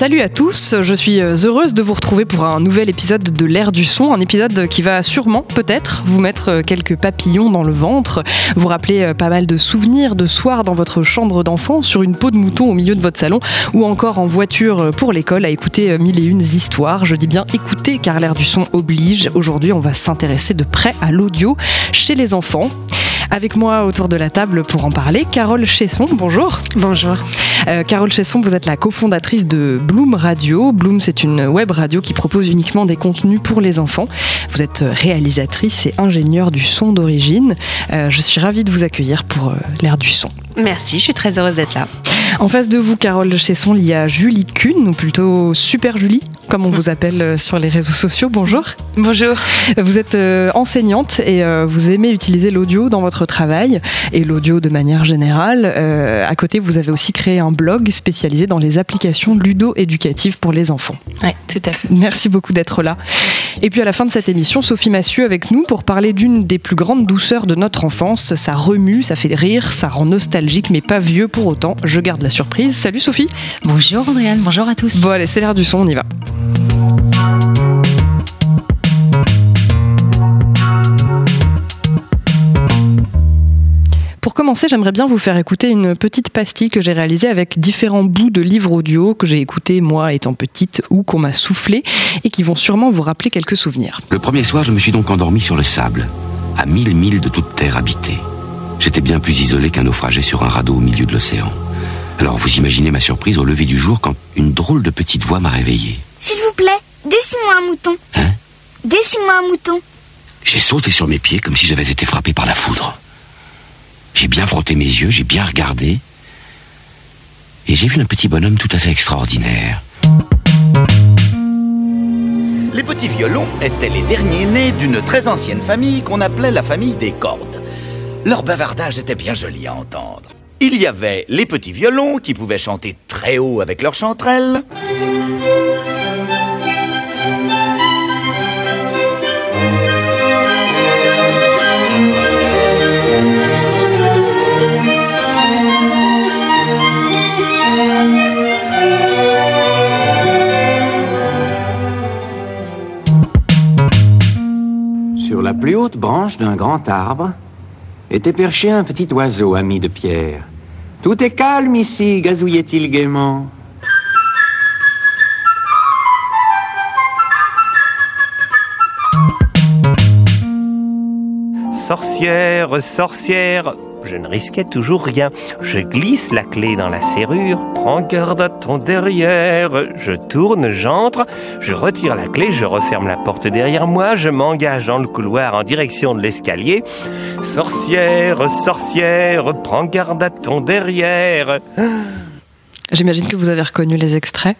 Salut à tous, je suis heureuse de vous retrouver pour un nouvel épisode de l'ère du son, un épisode qui va sûrement, peut-être, vous mettre quelques papillons dans le ventre, vous rappeler pas mal de souvenirs de soirs dans votre chambre d'enfant, sur une peau de mouton au milieu de votre salon, ou encore en voiture pour l'école à écouter mille et une histoires. Je dis bien écouter car l'ère du son oblige. Aujourd'hui, on va s'intéresser de près à l'audio chez les enfants. Avec moi autour de la table pour en parler, Carole Chesson, bonjour. Bonjour. Euh, Carole Chesson, vous êtes la cofondatrice de Bloom Radio. Bloom, c'est une web radio qui propose uniquement des contenus pour les enfants. Vous êtes réalisatrice et ingénieure du son d'origine. Euh, je suis ravie de vous accueillir pour euh, l'ère du son. Merci, je suis très heureuse d'être là. En face de vous, Carole Chesson, il y a Julie Kuhn, ou plutôt Super Julie, comme on vous appelle euh, sur les réseaux sociaux. Bonjour. Bonjour. Vous êtes euh, enseignante et euh, vous aimez utiliser l'audio dans votre travail et l'audio de manière générale. à côté, vous avez aussi créé un blog spécialisé dans les applications ludo-éducatives pour les enfants. Oui, tout à fait. Merci beaucoup d'être là. Et puis à la fin de cette émission, Sophie Massieu avec nous pour parler d'une des plus grandes douceurs de notre enfance. Ça remue, ça fait rire, ça rend nostalgique, mais pas vieux pour autant. Je garde la surprise. Salut Sophie. Bonjour Andréane, bonjour à tous. Bon allez, c'est l'heure du son, on y va. Commencer, j'aimerais bien vous faire écouter une petite pastille que j'ai réalisée avec différents bouts de livres audio que j'ai écoutés moi étant petite ou qu'on m'a soufflé et qui vont sûrement vous rappeler quelques souvenirs. Le premier soir, je me suis donc endormi sur le sable, à mille milles de toute terre habitée. J'étais bien plus isolé qu'un naufragé sur un radeau au milieu de l'océan. Alors vous imaginez ma surprise au lever du jour quand une drôle de petite voix m'a réveillé. S'il vous plaît, dessine-moi un mouton. Hein? Dessine-moi un mouton. J'ai sauté sur mes pieds comme si j'avais été frappé par la foudre. J'ai bien frotté mes yeux, j'ai bien regardé. Et j'ai vu un petit bonhomme tout à fait extraordinaire. Les petits violons étaient les derniers nés d'une très ancienne famille qu'on appelait la famille des cordes. Leur bavardage était bien joli à entendre. Il y avait les petits violons qui pouvaient chanter très haut avec leurs chanterelles. Plus haute branche d'un grand arbre était perché un petit oiseau ami de Pierre. Tout est calme ici, gazouillait-il gaiement. Sorcière, sorcière, je ne risquais toujours rien. Je glisse la clé dans la serrure, prends garde à ton derrière. Je tourne, j'entre, je retire la clé, je referme la porte derrière moi, je m'engage dans le couloir en direction de l'escalier. Sorcière, sorcière, prends garde à ton derrière. J'imagine que vous avez reconnu les extraits.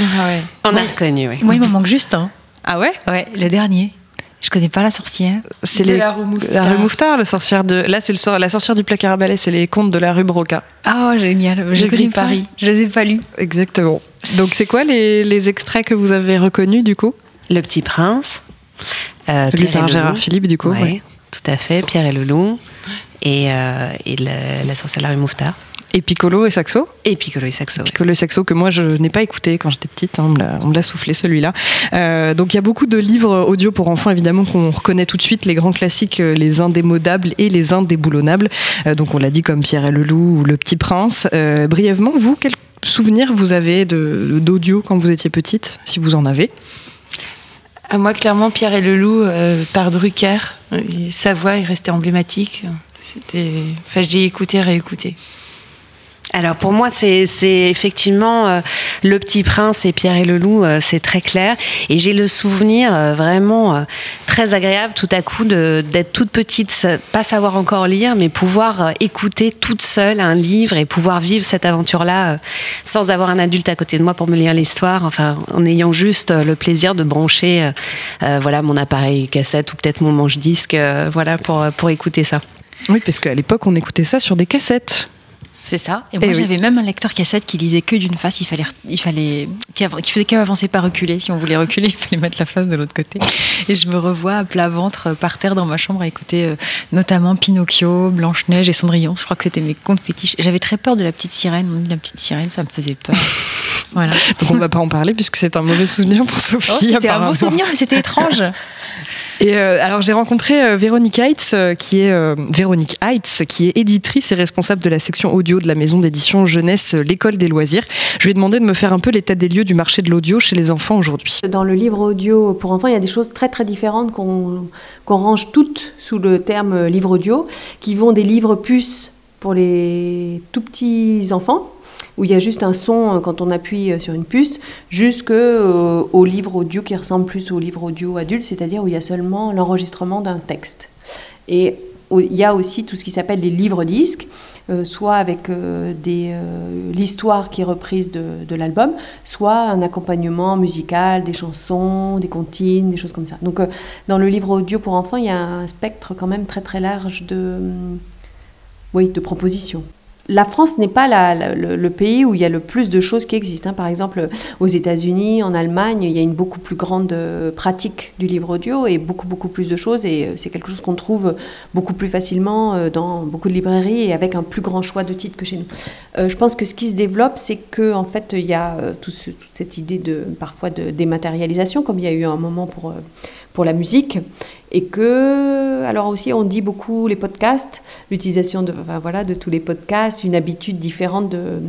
Ah ouais. On a reconnu, oui. Moi, il me manque juste un. Ah ouais? Ouais, le dernier. Je connais pas la sorcière. C'est les... la rue Mouffetard. La rue Mouffetard, la sorcière de. Là, c'est le sor- la sorcière du placard à balai, c'est les contes de la rue Broca. Ah, génial. Je Je connais connais pas. Paris. Je les ai pas lus. Exactement. Donc, c'est quoi les, les extraits que vous avez reconnus du coup? Le Petit Prince. euh, Lu Pierre et par Gérard. Philippe, du coup. Ouais. tout à fait. Pierre et le loup. Et, euh, et la sorcière de la rue Mouffetard. Et Piccolo et Saxo. Et Piccolo et Saxo. ouais. Piccolo et Saxo que moi je n'ai pas écouté quand j'étais petite, hein, on me l'a- soufflé celui-là. Euh, donc il y a beaucoup de livres audio pour enfants évidemment qu'on reconnaît tout de suite, les grands classiques, euh, les indémodables et les indéboulonnables. Euh, donc on l'a dit comme Pierre et le Loup ou Le Petit Prince. Euh, brièvement, vous, quel souvenir vous avez d'audio quand vous étiez petite, si vous en avez? À moi, clairement, Pierre et le loup euh, par Drucker. Et sa voix est restée emblématique. C'était. Enfin, j'ai écouté, réécouté. Alors pour moi, c'est effectivement euh, Le Petit Prince et Pierre et le Loup, euh, c'est très clair. Et j'ai le souvenir euh, vraiment euh, très agréable tout à coup d'être toute petite, pas savoir encore lire, mais pouvoir euh, écouter toute seule un livre et pouvoir vivre cette aventure-là euh, sans avoir un adulte à côté de moi pour me lire l'histoire, enfin en ayant juste le plaisir de brancher voilà, mon appareil cassette ou peut-être mon manche-disque euh, voilà, pour, pour écouter ça. Oui, parce qu'à l'époque on écoutait ça sur des cassettes. C'est ça. Et Eh moi, oui. j'avais même un lecteur cassette qui lisait que d'une face. Il fallait, il fallait, qui, av- qui faisait qu'avancer pas reculer. Si on voulait reculer, il fallait mettre la face de l'autre côté. Et je me revois à plat ventre euh, par terre dans ma chambre à écouter euh, notamment Pinocchio, Blanche Neige et Cendrillon. Je crois que c'était mes contes fétiches. Et J'avais très peur de la petite sirène. On dit la petite sirène, ça me faisait peur. Voilà. Donc on va pas en parler puisque c'est un mauvais souvenir pour Sophie. Oh, c'était un bon souvenir, mais c'était étrange. Euh, alors j'ai rencontré euh, Véronique Heitz, euh, qui est qui est éditrice et responsable de la section audio de la maison d'édition jeunesse l'école des loisirs. Je lui ai demandé de me faire un peu l'état des lieux du marché de l'audio chez les enfants aujourd'hui. Dans le livre audio pour enfants, il y a des choses très très différentes qu'on qu'on range toutes sous le terme livre audio, qui vont des livres puces pour les tout petits enfants, où il y a juste un son euh, quand on appuie euh, sur une puce, jusqu'au livre audio qui ressemble plus au livre audio adulte, c'est-à-dire où il y a seulement l'enregistrement d'un texte. Et il y a aussi tout ce qui s'appelle les livres-disques, euh, soit avec euh, euh, l'histoire qui est reprise de, de l'album, soit un accompagnement musical, des chansons, des comptines, des choses comme ça. Donc euh, dans le livre audio pour enfants, il y a un spectre quand même très très large de, hum, oui, de propositions. La France n'est pas le, pays où il y a le plus de choses qui existent. hein. Par exemple, aux États-Unis, en Allemagne, il y a une beaucoup plus grande euh, pratique du livre audio et beaucoup beaucoup plus de choses. Et euh, c'est quelque chose qu'on trouve beaucoup plus facilement euh, dans beaucoup de librairies et avec un plus grand choix de titres que chez nous. Je pense que ce qui se développe, c'est que en fait, il y a toute cette idée de parfois de dématérialisation, comme il y a eu un moment pour pour la musique. Et que, alors aussi, on dit beaucoup les podcasts, l'utilisation de, voilà, de tous les podcasts, une habitude différente de,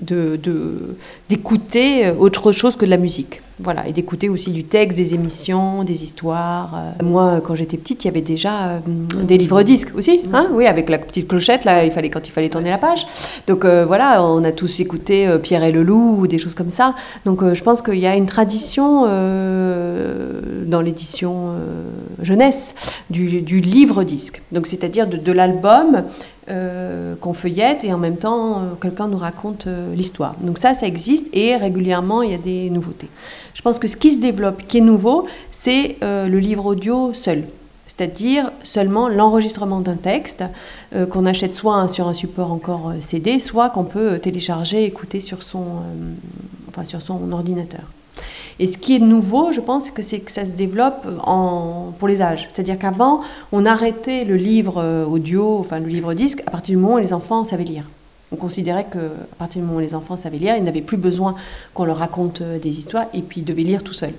de, de- d'écouter euh, autre chose que de la musique. Voilà, et d'écouter aussi du texte, des émissions, des histoires. Euh, Moi, quand j'étais petite, il y avait déjà euh, des livres-disques aussi, hein oui, avec la petite clochette, là, il fallait, quand il fallait tourner la page. Donc euh, voilà, on a tous écouté euh, Pierre et le Loup ou des choses comme ça. Donc je pense qu'il y a une tradition dans l'édition jeunesse du, du livre-disque. Donc c'est-à-dire de, de l'album euh, qu'on feuillette et en même temps euh, quelqu'un nous raconte euh, l'histoire. Donc ça, ça existe et régulièrement il y a des nouveautés. Je pense que ce qui se développe, qui est nouveau, c'est le livre audio seul. C'est-à-dire seulement l'enregistrement d'un texte qu'on achète soit sur un support encore CD, soit qu'on peut télécharger, écouter sur son, enfin, sur son ordinateur. Et ce qui est nouveau, je pense, c'est que ça se développe en, pour les âges. C'est-à-dire qu'avant, on arrêtait le livre euh, audio, enfin le livre disque, à partir du moment où les enfants savaient lire. On considérait qu'à partir du moment où les enfants savaient lire, ils n'avaient plus besoin qu'on leur raconte euh, des histoires et puis ils devaient lire tout seuls.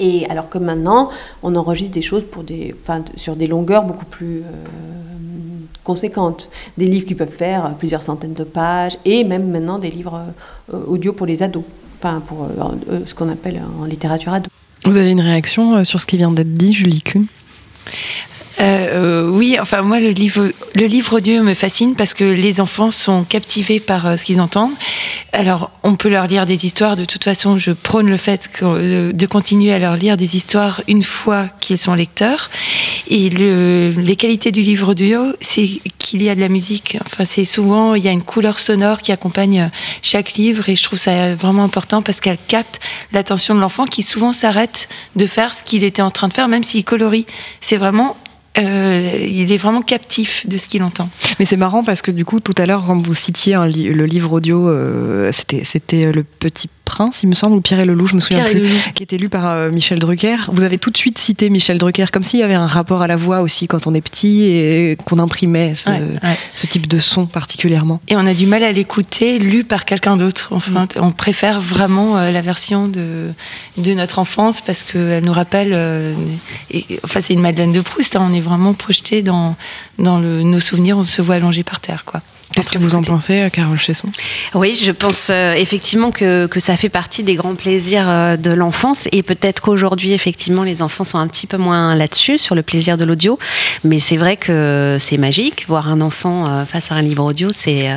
Et alors que maintenant, on enregistre des choses pour des, enfin, sur des longueurs beaucoup plus euh, conséquentes. Des livres qui peuvent faire plusieurs centaines de pages et même maintenant des livres euh, audio pour les ados. Enfin, pour euh, ce qu'on appelle en littérature ado. Vous avez une réaction sur ce qui vient d'être dit, Julie Kuhn? Euh, euh, oui, enfin moi le livre, le livre audio me fascine parce que les enfants sont captivés par euh, ce qu'ils entendent. Alors on peut leur lire des histoires. De toute façon, je prône le fait euh, de continuer à leur lire des histoires une fois qu'ils sont lecteurs. Et le, les qualités du livre audio, c'est qu'il y a de la musique. Enfin, c'est souvent il y a une couleur sonore qui accompagne chaque livre et je trouve ça vraiment important parce qu'elle capte l'attention de l'enfant qui souvent s'arrête de faire ce qu'il était en train de faire, même s'il colorie. C'est vraiment euh, il est vraiment captif de ce qu'il entend. Mais c'est marrant parce que du coup, tout à l'heure, quand vous citiez le livre audio, euh, c'était Le Petit Prince, il me semble, ou Pierre et le Loup, je me souviens Pierre plus, qui était lu par euh, Michel Drucker. Vous avez tout de suite cité Michel Drucker, comme s'il y avait un rapport à la voix aussi quand on est petit et qu'on imprimait ce, Ouais, ouais. ce type de son particulièrement. Et on a du mal à l'écouter lu par quelqu'un d'autre. Enfin, on préfère vraiment euh, la version de, de notre enfance parce qu'elle nous rappelle. euh, et, enfin, c'est une Madeleine de Proust. hein, on est vraiment projeté dans, dans le- nos souvenirs. On se voit allongé par terre, quoi. Qu'est-ce que vous en pensez, euh, Carole Chesson? Oui, je pense euh, effectivement que, que ça fait partie des grands plaisirs euh, de l'enfance et peut-être qu'aujourd'hui, effectivement, les enfants sont un petit peu moins là-dessus, sur le plaisir de l'audio. Mais c'est vrai que c'est magique. Voir un enfant face à un livre audio, c'est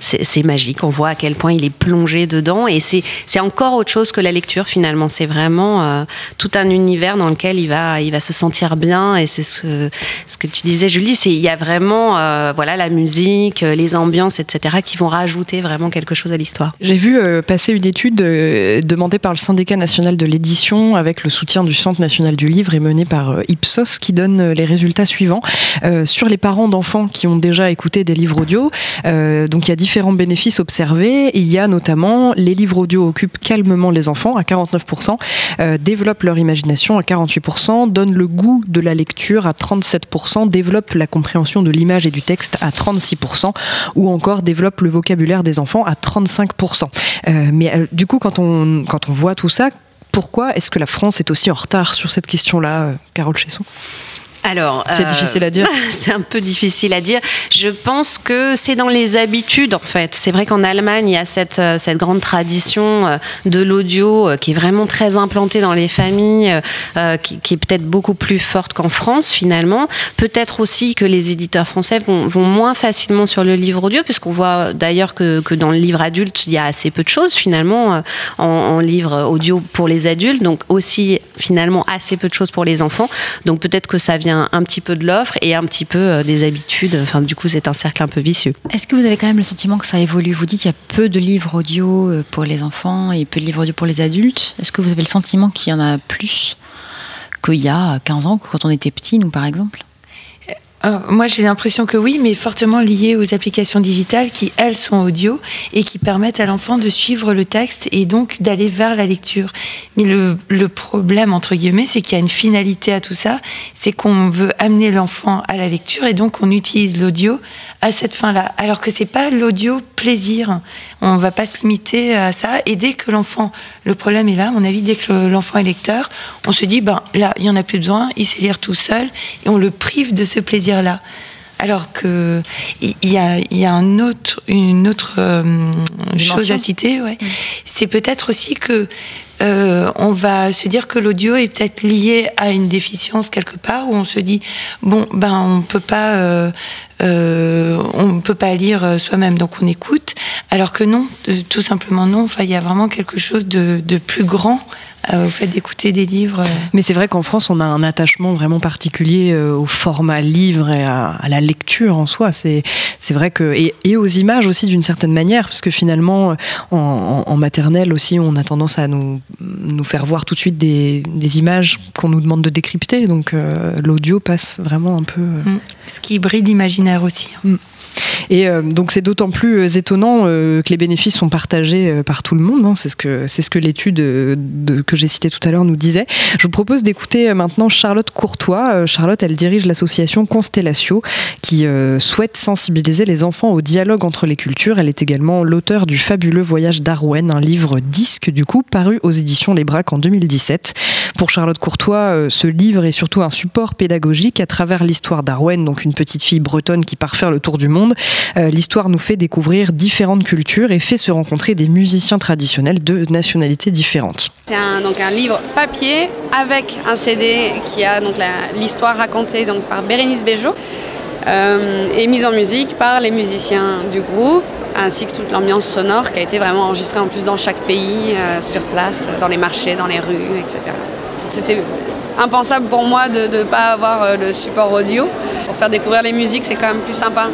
c'est magique. On voit à quel point il est plongé dedans et c'est encore autre chose que la lecture finalement. C'est vraiment tout un univers dans lequel il va, il va se sentir bien et c'est ce, que tu disais, Julie, il y a vraiment voilà, la musique, les ambiances, etc., qui vont rajouter vraiment quelque chose à l'histoire. J'ai vu euh, passer une étude euh, demandée par le syndicat national de l'édition avec le soutien du Centre national du livre et menée par euh, Ipsos qui donne les résultats suivants sur les parents d'enfants qui ont déjà écouté des livres audio. donc il y a différents bénéfices observés. Il y a notamment les livres audio occupent calmement les enfants à 49%, euh, développent leur imagination à 48%, donnent le goût de la lecture à 37%, développent la compréhension de l'image et du texte à 36%. Ou encore développe le vocabulaire des enfants à 35%. Euh, mais euh, du coup, quand on, quand on voit tout ça, pourquoi est-ce que la France est aussi en retard sur cette question-là, euh, Carole Chesson? Alors, c'est euh, difficile à dire. c'est un peu difficile à dire. Je pense que c'est dans les habitudes en fait. C'est vrai qu'en Allemagne il y a cette euh, cette grande tradition euh, de l'audio qui est vraiment très implantée dans les familles, qui, qui, est peut-être beaucoup plus forte qu'en France finalement. Peut-être aussi que les éditeurs français vont, vont moins facilement sur le livre audio, puisqu'on voit d'ailleurs que, que, dans le livre adulte il y a assez peu de choses finalement en, en livre audio pour les adultes, donc aussi finalement assez peu de choses pour les enfants. Donc peut-être que ça vient un, petit peu de l'offre et un petit peu euh, des habitudes. Enfin, du coup, c'est un cercle un peu vicieux. Est-ce que vous avez quand même le sentiment que ça évolue? Vous dites qu'il y a peu de livres audio euh, pour les enfants et peu de livres audio pour les adultes. Est-ce que vous avez le sentiment qu'il y en a plus qu'il y a 15 ans, quand on était petit, nous par exemple? Euh, moi, j'ai l'impression que oui, mais fortement lié aux applications digitales qui, elles, sont audio et qui permettent à l'enfant de suivre le texte et donc d'aller vers la lecture. Mais le, le problème, entre guillemets, c'est qu'il y a une finalité à tout ça, c'est qu'on veut amener l'enfant à la lecture et donc on utilise l'audio à cette fin-là. Alors que c'est pas l'audio plaisir. On va pas se limiter à ça. Et dès que l'enfant, le problème est là, à mon avis, dès que l'enfant est lecteur, on se dit, ben là, il y en a plus besoin, il sait lire tout seul et on le prive de ce plaisir là alors que il y a, y a un autre, une autre euh, chose à citer, ouais. Mm. c'est peut-être aussi que euh, on va se dire que l'audio est peut-être lié à une déficience quelque part où on se dit bon ben on peut pas euh, euh on peut pas lire soi-même donc on écoute. Alors que non tout simplement non. Enfin il y a vraiment quelque chose de, de plus grand euh, au fait d'écouter des livres. Mais c'est vrai qu'en France, on a un attachement vraiment particulier euh, au format livre et à, la lecture en soi. C'est vrai que et, et, aux images aussi d'une certaine manière, parce que finalement, en, en, maternelle aussi, on a tendance à nous nous faire voir tout de suite des, des images qu'on nous demande de décrypter. Donc euh, l'audio passe vraiment un peu. Mm. Ce qui brille l'imaginaire aussi. Hein. Mm. Et euh, donc c'est d'autant plus euh, étonnant euh, que les bénéfices sont partagés par tout le monde. Hein. C'est ce que c'est ce que l'étude que j'ai citée tout à l'heure nous disait. Je vous propose d'écouter maintenant Charlotte Courtois. Charlotte, elle dirige l'association Constellatio qui souhaite sensibiliser les enfants au dialogue entre les cultures. Elle est également l'auteur du fabuleux Voyage d'Arwen, un livre disque du coup paru aux éditions Les Braques en 2017. Pour Charlotte Courtois, ce livre est surtout un support pédagogique à travers l'histoire d'Arwen, donc une petite fille bretonne qui part faire le tour du monde. Euh, l'histoire nous fait découvrir différentes cultures et fait se rencontrer des musiciens traditionnels de nationalités différentes. C'est un, un livre papier avec un CD qui a donc l'histoire racontée par Bérénice Béjot euh, et mise en musique par les musiciens du groupe ainsi que toute l'ambiance sonore qui a été vraiment enregistrée en plus dans chaque pays, euh, sur place, dans les marchés, dans les rues, etc. C'était impensable pour moi de ne pas avoir le support audio. Pour faire découvrir les musiques, c'est quand même plus sympa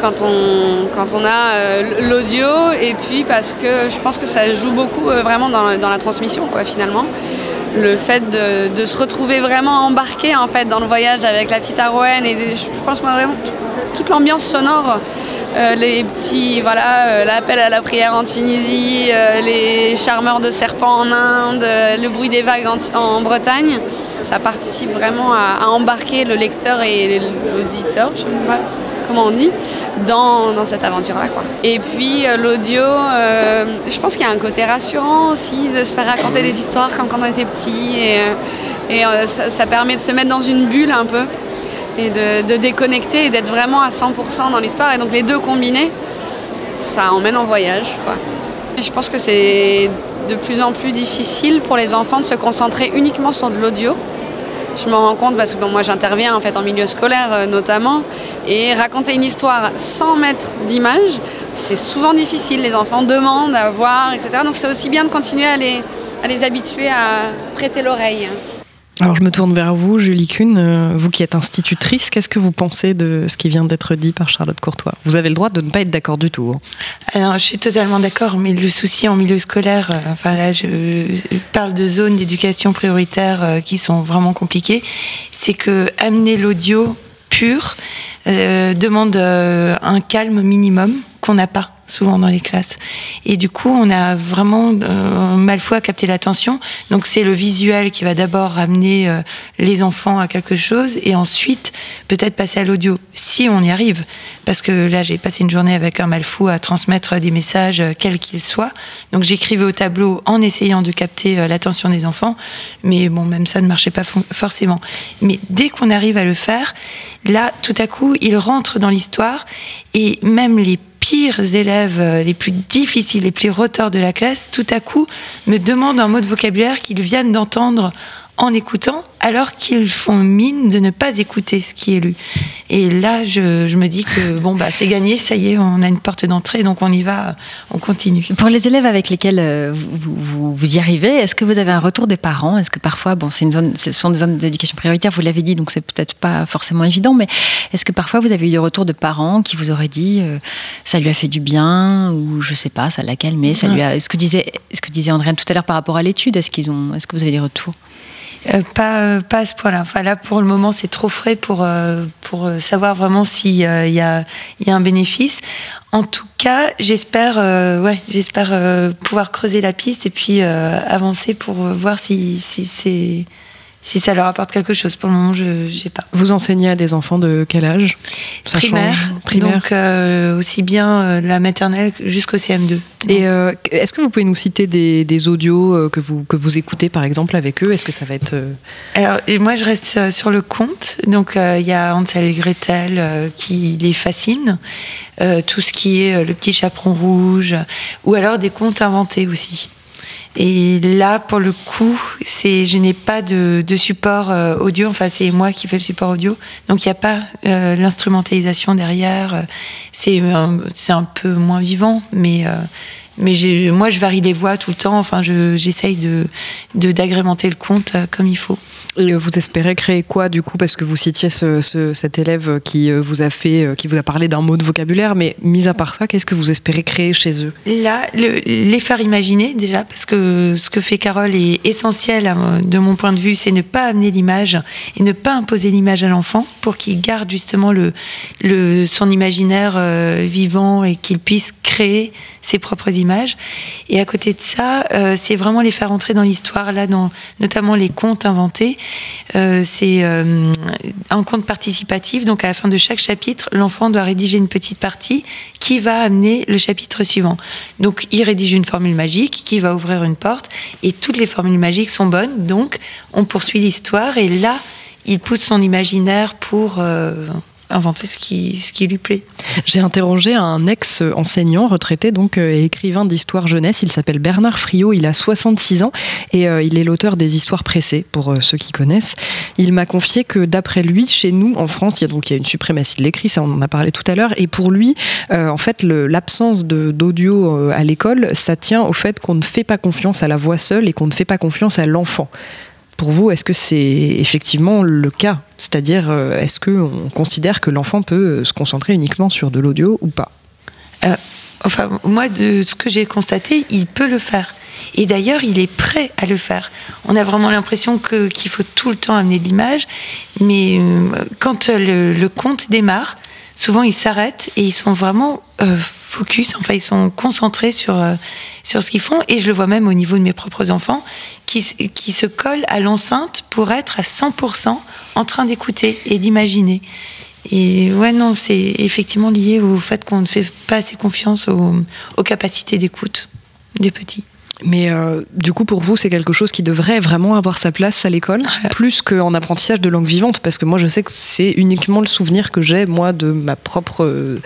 quand on, quand on a euh, l'audio et puis parce que je pense que ça joue beaucoup euh, vraiment dans, dans, la transmission quoi finalement. Le fait de, de, se retrouver vraiment embarqué en fait dans le voyage avec la petite Arwen et je pense vraiment toute l'ambiance sonore euh, les petits voilà l'appel à la prière en Tunisie les charmeurs de serpents en Inde le bruit des vagues en, Bretagne ça participe vraiment à, à embarquer le lecteur et l'auditeur je sais pas comment on dit, dans, dans cette aventure-là. Quoi. Et puis euh, l'audio, euh, je pense qu'il y a un côté rassurant aussi de se faire raconter des histoires comme quand on était petit. Et, euh, et euh, ça, ça, permet de se mettre dans une bulle un peu et de, de déconnecter et d'être vraiment à 100% dans l'histoire. Et donc les deux combinés, ça emmène en voyage. Quoi. Et je pense que c'est de plus en plus difficile pour les enfants de se concentrer uniquement sur de l'audio je m'en rends compte parce que moi j'interviens en fait en milieu scolaire euh, notamment et raconter une histoire sans mettre d'image, c'est souvent difficile. Les enfants demandent à voir, etc. Donc c'est aussi bien de continuer à les, à les habituer à prêter l'oreille. Alors je me tourne vers vous, Julie Kuhn, euh, vous qui êtes institutrice, qu'est-ce que vous pensez de ce qui vient d'être dit par Charlotte Courtois? Vous avez le droit de ne pas être d'accord du tout. Hein. Alors je suis totalement d'accord, mais le souci en milieu scolaire, euh, enfin là je, parle de zones d'éducation prioritaire euh, qui sont vraiment compliquées, c'est que amener l'audio pur demande un calme minimum qu'on n'a pas souvent dans les classes. Et du coup, on a vraiment euh, mal fou à capter l'attention. Donc c'est le visuel qui va d'abord ramener euh, les enfants à quelque chose et ensuite peut-être passer à l'audio, si on y arrive. Parce que là, j'ai passé une journée avec un mal fou à transmettre des messages, euh, quels qu'ils soient. Donc j'écrivais au tableau en essayant de capter euh, l'attention des enfants. Mais bon, même ça ne marchait pas forcément. Mais dès qu'on arrive à le faire, là, tout à coup, il rentre dans l'histoire et même les pires élèves, euh, les plus difficiles, les plus roteurs de la classe, tout à coup me demandent un mot de vocabulaire qu'ils viennent d'entendre en écoutant, alors qu'ils font mine de ne pas écouter ce qui est lu. Et là, je, je me dis que bon, bah, c'est gagné, ça y est, on a une porte d'entrée, donc on y va, on continue. Pour les élèves avec lesquels euh, vous, vous- vous y arrivez, est-ce que vous avez un retour des parents? Est-ce que parfois, bon, c'est une zone, ce sont des zones d'éducation prioritaire, vous l'avez dit, donc c'est peut-être pas forcément évident, mais est-ce que parfois vous avez eu des retours de parents qui vous auraient dit euh, ça lui a fait du bien ou je sais pas, ça l'a calmé, ça lui a. Ce que disait, ce que disait Andréane tout à l'heure par rapport à l'étude, est-ce qu'ils ont, est-ce que vous avez des retours? Euh, pas, euh, pas à ce point-là. Enfin, là, pour le moment, c'est trop frais pour, euh, pour euh, savoir vraiment s'il y, a, y a un bénéfice. En tout cas, j'espère ouais, j'espère pouvoir creuser la piste et puis avancer pour voir si, si, c'est- si ça leur apporte quelque chose. Pour le moment, je n'ai pas. Vous enseignez à des enfants de quel âge? Ça primaire, change. Primaire. donc euh, aussi bien euh, la maternelle jusqu'au CM2. Et euh, est-ce que vous pouvez nous citer des, des audios que vous, que vous écoutez par exemple avec eux? Est-ce que ça va être. Alors, moi, je reste sur le conte. Donc, il y a Hansel et Gretel qui les fascine. Tout ce qui est le petit chaperon rouge, ou alors des contes inventés aussi. Et là, pour le coup, c'est, je n'ai pas de, de support euh, audio. Enfin, c'est moi qui fais le support audio. Donc, il n'y a pas euh, l'instrumentalisation derrière. Euh, C'est, un- c'est un peu moins vivant, mais. euh, mais moi, je varie les voix tout le temps. Enfin, je- j'essaye de, de d'agrémenter le conte euh, comme il faut. Et euh, vous espérez créer quoi du coup Parce que vous citiez ce, ce- cet élève qui euh, vous a fait, euh, qui vous a parlé d'un mot de vocabulaire, mais mis à part ça, qu'est-ce que vous espérez créer chez eux? Là, le- les faire imaginer déjà, parce que ce que fait Carole est essentiel à- de mon point de vue, c'est ne pas amener l'image et ne pas imposer l'image à l'enfant pour qu'il garde justement son imaginaire vivant et qu'il puisse créer ses propres images. Et à côté de ça, c'est vraiment les faire entrer dans l'histoire, là, dans notamment les contes inventés. Euh, c'est euh, un conte participatif, donc à la fin de chaque chapitre, l'enfant doit rédiger une petite partie qui va amener le chapitre suivant. Donc il rédige une formule magique qui va ouvrir une porte, et toutes les formules magiques sont bonnes, donc on poursuit l'histoire, et là, il pousse son imaginaire pour... euh, inventer ce qui, ce qui lui plaît. J'ai interrogé un ex-enseignant retraité, donc euh, et écrivain d'histoire jeunesse. Il s'appelle Bernard Friot, il a 66 ans et euh, il est l'auteur des histoires pressées, pour euh, ceux qui connaissent. Il m'a confié que d'après lui, chez nous, en France, il y a donc il y a une suprématie de l'écrit, ça on en a parlé tout à l'heure, et pour lui, en fait, l'absence d'audio à l'école, ça tient au fait qu'on ne fait pas confiance à la voix seule et qu'on ne fait pas confiance à l'enfant. Pour vous, est-ce que c'est effectivement le cas? C'est-à-dire, euh, est-ce qu'on considère que l'enfant peut euh, se concentrer uniquement sur de l'audio ou pas? Euh, enfin, moi, de ce que j'ai constaté, il peut le faire. Et d'ailleurs, il est prêt à le faire. On a vraiment l'impression qu'il faut tout le temps amener de l'image, mais quand le, le conte démarre, souvent ils s'arrêtent et ils sont vraiment focus, enfin ils sont concentrés sur, euh, sur ce qu'ils font. Et je le vois même au niveau de mes propres enfants qui, qui se collent à l'enceinte pour être à 100% en train d'écouter et d'imaginer. Et ouais, non, c'est effectivement lié au fait qu'on ne fait pas assez confiance aux, aux capacités d'écoute des petits. Mais euh, du coup, pour vous, c'est quelque chose qui devrait vraiment avoir sa place à l'école, plus qu'en apprentissage de langue vivante, parce que moi, je sais que c'est uniquement le souvenir que j'ai, moi, de ma propre euh,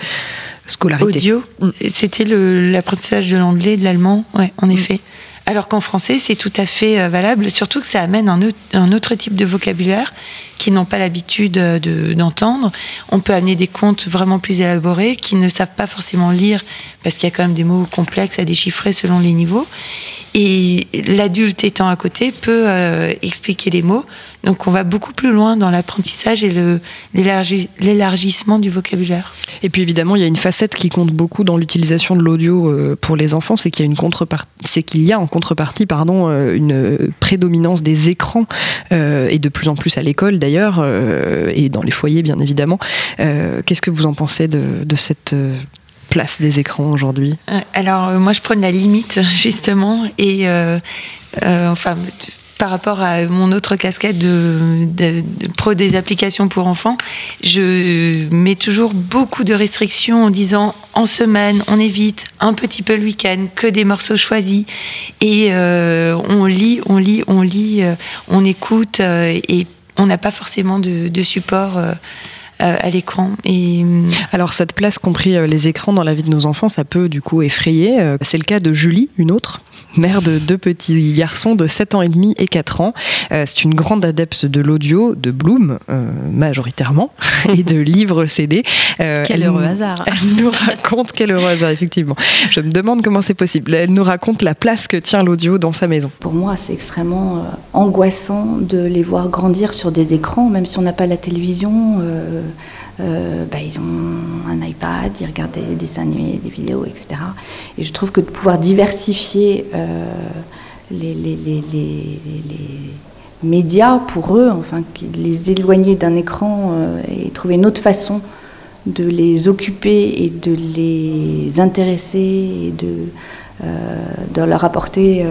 scolarité. Audio, c'était le- l'apprentissage de l'anglais, de l'allemand, ouais, en effet. Alors qu'en français, c'est tout à fait euh, valable, surtout que ça amène un, autre- un autre type de vocabulaire qui n'ont pas l'habitude euh, de- d'entendre. On peut amener des contes vraiment plus élaborés qui ne savent pas forcément lire parce qu'il y a quand même des mots complexes à déchiffrer selon les niveaux. Et l'adulte étant à côté peut euh, expliquer les mots. Donc on va beaucoup plus loin dans l'apprentissage et l'élargissement du vocabulaire. Et puis évidemment, il y a une facette qui compte beaucoup dans l'utilisation de l'audio euh, pour les enfants, c'est qu'il y a en contrepartie, pardon, euh, une prédominance des écrans et de plus en plus à l'école d'ailleurs et dans les foyers bien évidemment. Qu'est-ce que vous en pensez de, cette place des écrans aujourd'hui Alors moi je prends la limite justement et enfin par rapport à mon autre casquette de, pro des applications pour enfants, je mets toujours beaucoup de restrictions en disant en semaine, on évite un petit peu le week-end, que des morceaux choisis. Et euh, on lit, on lit, on lit, euh, on écoute euh, et on n'a pas forcément de support à l'écran. Et alors cette place compris les écrans dans la vie de nos enfants, ça peut du coup effrayer. C'est le cas de Julie, une autre mère de deux petits garçons de 7 ans et demi et 4 ans. Euh, c'est une grande adepte de l'audio, de Bloom, euh, majoritairement, et de livres CD. Euh, quel heureux hasard Elle nous raconte, quel heureux hasard, effectivement. Je me demande comment c'est possible. Elle nous raconte la place que tient l'audio dans sa maison. Pour moi, c'est extrêmement angoissant de les voir grandir sur des écrans, même si on n'a pas la télévision. Euh, bah, ils ont un iPad, ils regardent des dessins animés, des vidéos, etc. Et je trouve que de pouvoir diversifier euh, les, médias pour eux, enfin, les éloigner d'un écran euh, et trouver une autre façon de les occuper et de les intéresser et de, leur apporter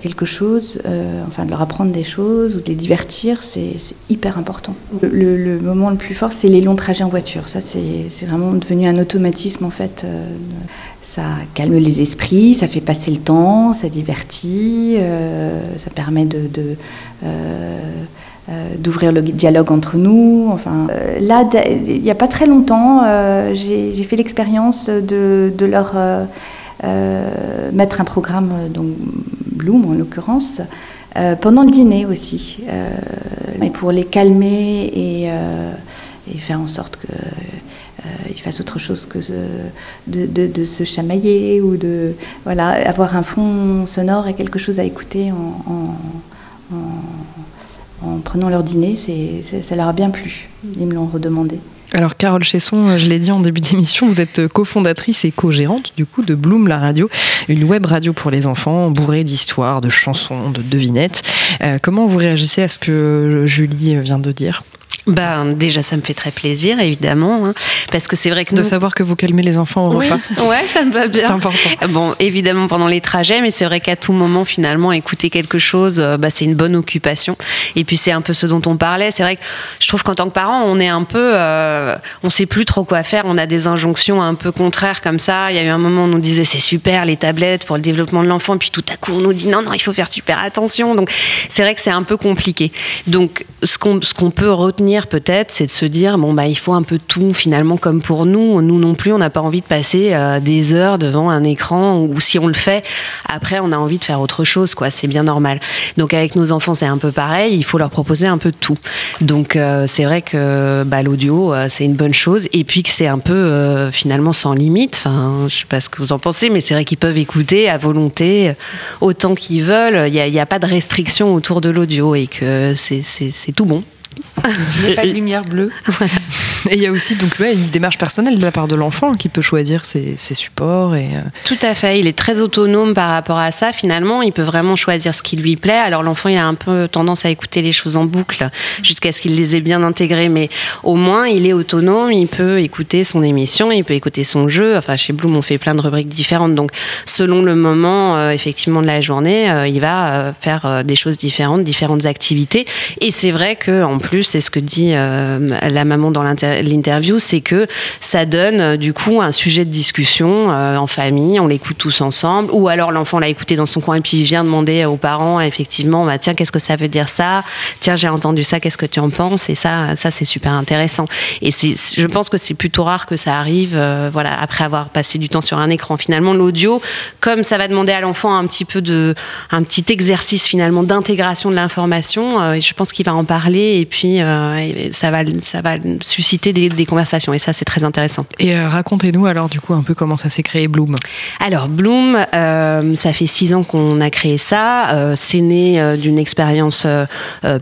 quelque chose, euh, enfin de leur apprendre des choses ou de les divertir, c'est hyper important. Le, moment le plus fort, c'est les longs trajets en voiture. Ça, c'est vraiment devenu un automatisme en fait. Euh, ça calme les esprits, ça fait passer le temps, ça divertit, ça permet d'ouvrir le dialogue entre nous. Enfin, là, il n'y a pas très longtemps, j'ai fait l'expérience de, leur euh, mettre un programme, donc Bloom en l'occurrence, euh, pendant le dîner aussi, euh, et pour les calmer et, faire en sorte qu'ils fassent autre chose que de, se chamailler ou de voilà, avoir un fond sonore et quelque chose à écouter en prenant leur dîner. c'est ça leur a bien plu. Ils me l'ont redemandé. Alors Carole Chesson, je l'ai dit en début d'émission, vous êtes cofondatrice et co-gérante du coup de Bloom la radio, une web radio pour les enfants bourrée d'histoires, de chansons, de devinettes. Euh, comment vous réagissez à ce que Julie vient de dire? Ben, déjà, ça me fait très plaisir, évidemment, hein, parce que c'est vrai que de savoir que vous calmez les enfants au oui, repas. Ouais, ça me va bien. C'est important. Bon, évidemment pendant les trajets, mais c'est vrai qu'à tout moment, finalement, écouter quelque chose, euh, bah, c'est une bonne occupation. Et puis c'est un peu ce dont on parlait. C'est vrai que je trouve qu'en tant que parent, on est un peu, euh, on sait plus trop quoi faire. On a des injonctions un peu contraires comme ça. Il y a eu un moment où on nous disait c'est super les tablettes pour le développement de l'enfant, puis tout à coup on nous dit non non, il faut faire super attention. Donc c'est vrai que c'est un peu compliqué. Donc ce qu'on ce qu'on peut retenir peut-être, c'est de se dire bon bah il faut un peu tout finalement comme pour nous. Nous non plus, on n'a pas envie de passer euh, des heures devant un écran ou si on le fait, après on a envie de faire autre chose quoi. C'est bien normal. Donc avec nos enfants c'est un peu pareil. Il faut leur proposer un peu de tout. Donc euh, c'est vrai que bah, l'audio euh, c'est une bonne chose et puis que c'est un peu finalement sans limite. Enfin je sais pas ce que vous en pensez, mais c'est vrai qu'ils peuvent écouter à volonté autant qu'ils veulent. Il n'y a, pas de restriction autour de l'audio et que c'est tout bon. Il n'y a pas de lumière bleue. Et il y a aussi donc une démarche personnelle de la part de l'enfant qui peut choisir ses, supports. Et, euh, Tout à fait. Il est très autonome par rapport à ça. Finalement, il peut vraiment choisir ce qui lui plaît. Alors l'enfant, il a un peu tendance à écouter les choses en boucle jusqu'à ce qu'il les ait bien intégrées. Mais au moins, il est autonome. Il peut écouter son émission, il peut écouter son jeu. Enfin, chez Bloom, on fait plein de rubriques différentes. Donc, selon le moment, euh, effectivement, de la journée, euh, il va faire des choses différentes, différentes activités. Et c'est vrai que en plus, c'est ce que dit la maman dans l'interview l'interview, c'est que ça donne euh, du coup un sujet de discussion euh, en famille, on l'écoute tous ensemble, ou alors l'enfant l'a écouté dans son coin et puis il vient demander aux parents, effectivement, bah, tiens, qu'est-ce que ça veut dire ça? Tiens, j'ai entendu ça, qu'est-ce que tu en penses? Et ça, ça c'est super intéressant. Et je pense que c'est plutôt rare que ça arrive, euh, voilà, après avoir passé du temps sur un écran. Finalement, l'audio, comme ça va demander à l'enfant un petit peu de, un petit exercice finalement d'intégration de l'information, je pense qu'il va en parler et puis ça va, ça va susciter des, conversations et ça c'est très intéressant. Et euh, racontez-nous alors du coup un peu comment ça s'est créé Bloom. Alors Bloom, euh, ça fait six ans qu'on a créé ça. Euh, c'est né d'une expérience